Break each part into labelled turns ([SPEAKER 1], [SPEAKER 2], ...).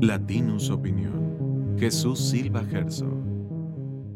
[SPEAKER 1] Latinus Opinión. Jesús Silva Gerso.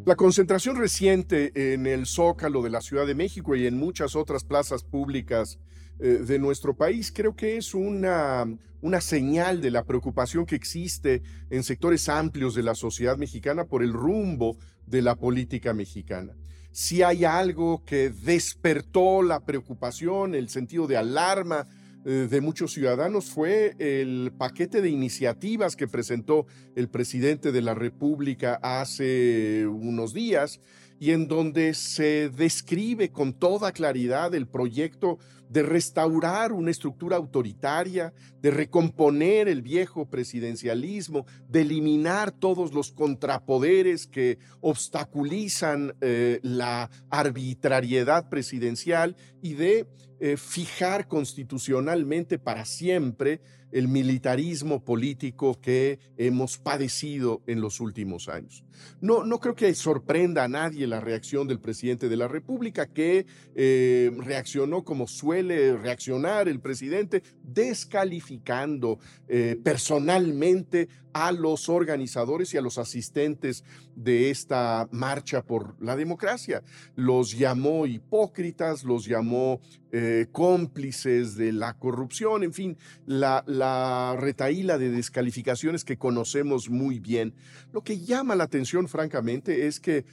[SPEAKER 2] La concentración reciente en el Zócalo de la Ciudad de México y en muchas otras plazas públicas eh, de nuestro país creo que es una, una señal de la preocupación que existe en sectores amplios de la sociedad mexicana por el rumbo de la política mexicana. Si hay algo que despertó la preocupación, el sentido de alarma, de muchos ciudadanos fue el paquete de iniciativas que presentó el presidente de la República hace unos días y en donde se describe con toda claridad el proyecto de restaurar una estructura autoritaria, de recomponer el viejo presidencialismo, de eliminar todos los contrapoderes que obstaculizan eh, la arbitrariedad presidencial y de eh, fijar constitucionalmente para siempre el militarismo político que hemos padecido en los últimos años. No, no creo que sorprenda a nadie la reacción del presidente de la República, que eh, reaccionó como suele reaccionar el presidente, descalificando eh, personalmente a los organizadores y a los asistentes de esta marcha por la democracia. Los llamó hipócritas, los llamó eh, cómplices de la corrupción, en fin, la, la retaíla de descalificaciones que conocemos muy bien. Lo que llama la atención, francamente, es que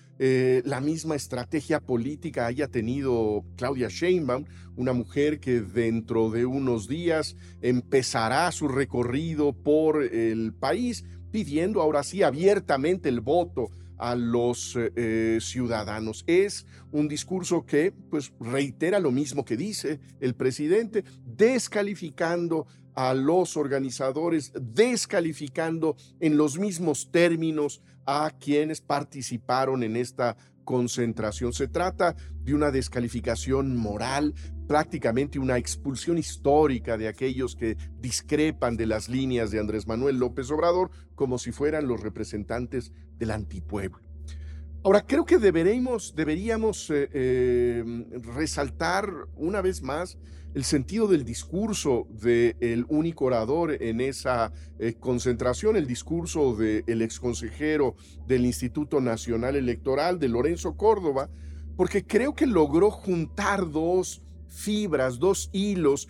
[SPEAKER 2] la misma estrategia política haya tenido Claudia Sheinbaum, una mujer que dentro de unos días empezará su recorrido por el país, pidiendo ahora sí abiertamente el voto a los eh, eh, ciudadanos. Es un discurso que pues reitera lo mismo que dice el presidente, descalificando a los organizadores, descalificando en los mismos términos a quienes participaron en esta concentración. Se trata de una descalificación moral, prácticamente una expulsión histórica de aquellos que discrepan de las líneas de Andrés Manuel López Obrador como si fueran los representantes del antipueblo. Ahora, creo que deberíamos, deberíamos eh, eh, resaltar una vez más el sentido del discurso del único orador en esa eh, concentración, el discurso del exconsejero del Instituto Nacional Electoral, de Lorenzo Córdoba, porque creo que logró juntar dos fibras, dos hilos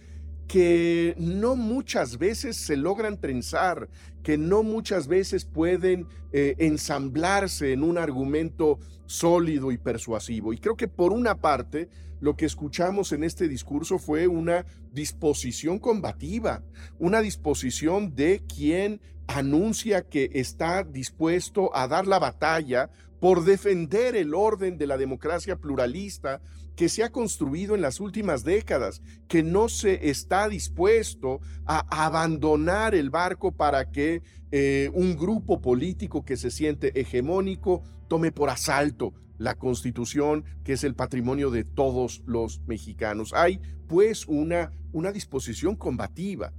[SPEAKER 2] que no muchas veces se logran trenzar, que no muchas veces pueden eh, ensamblarse en un argumento sólido y persuasivo. Y creo que por una parte, lo que escuchamos en este discurso fue una disposición combativa, una disposición de quien anuncia que está dispuesto a dar la batalla por defender el orden de la democracia pluralista que se ha construido en las últimas décadas, que no se está dispuesto a abandonar el barco para que eh, un grupo político que se siente hegemónico tome por asalto la constitución, que es el patrimonio de todos los mexicanos. Hay pues una, una disposición combativa,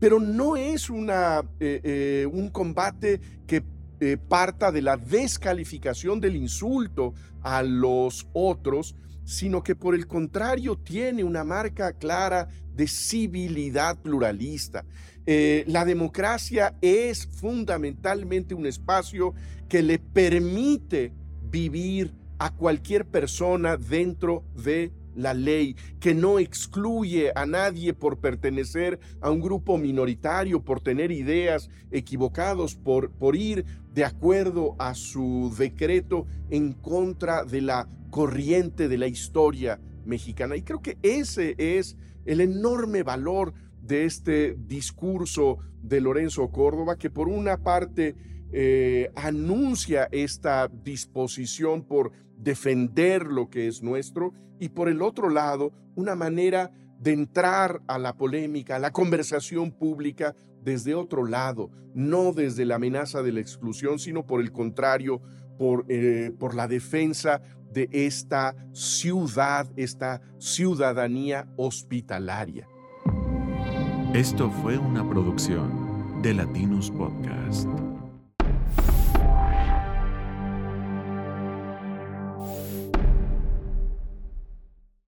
[SPEAKER 2] pero no es una, eh, eh, un combate que eh, parta de la descalificación del insulto a los otros, sino que por el contrario tiene una marca clara de civilidad pluralista. Eh, la democracia es fundamentalmente un espacio que le permite vivir a cualquier persona dentro de la ley, que no excluye a nadie por pertenecer a un grupo minoritario, por tener ideas equivocados, por, por ir de acuerdo a su decreto en contra de la corriente de la historia mexicana. Y creo que ese es el enorme valor de este discurso de Lorenzo Córdoba, que por una parte eh, anuncia esta disposición por defender lo que es nuestro y por el otro lado una manera de entrar a la polémica, a la conversación pública desde otro lado, no desde la amenaza de la exclusión, sino por el contrario, por, eh, por la defensa de esta ciudad, esta ciudadanía hospitalaria.
[SPEAKER 1] Esto fue una producción de Latinus Podcast.